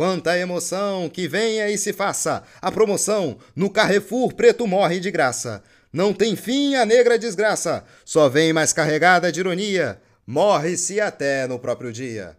Quanta emoção, que venha e se faça a promoção no Carrefour Preto morre de graça. Não tem fim a negra desgraça, só vem mais carregada de ironia. Morre-se até no próprio dia.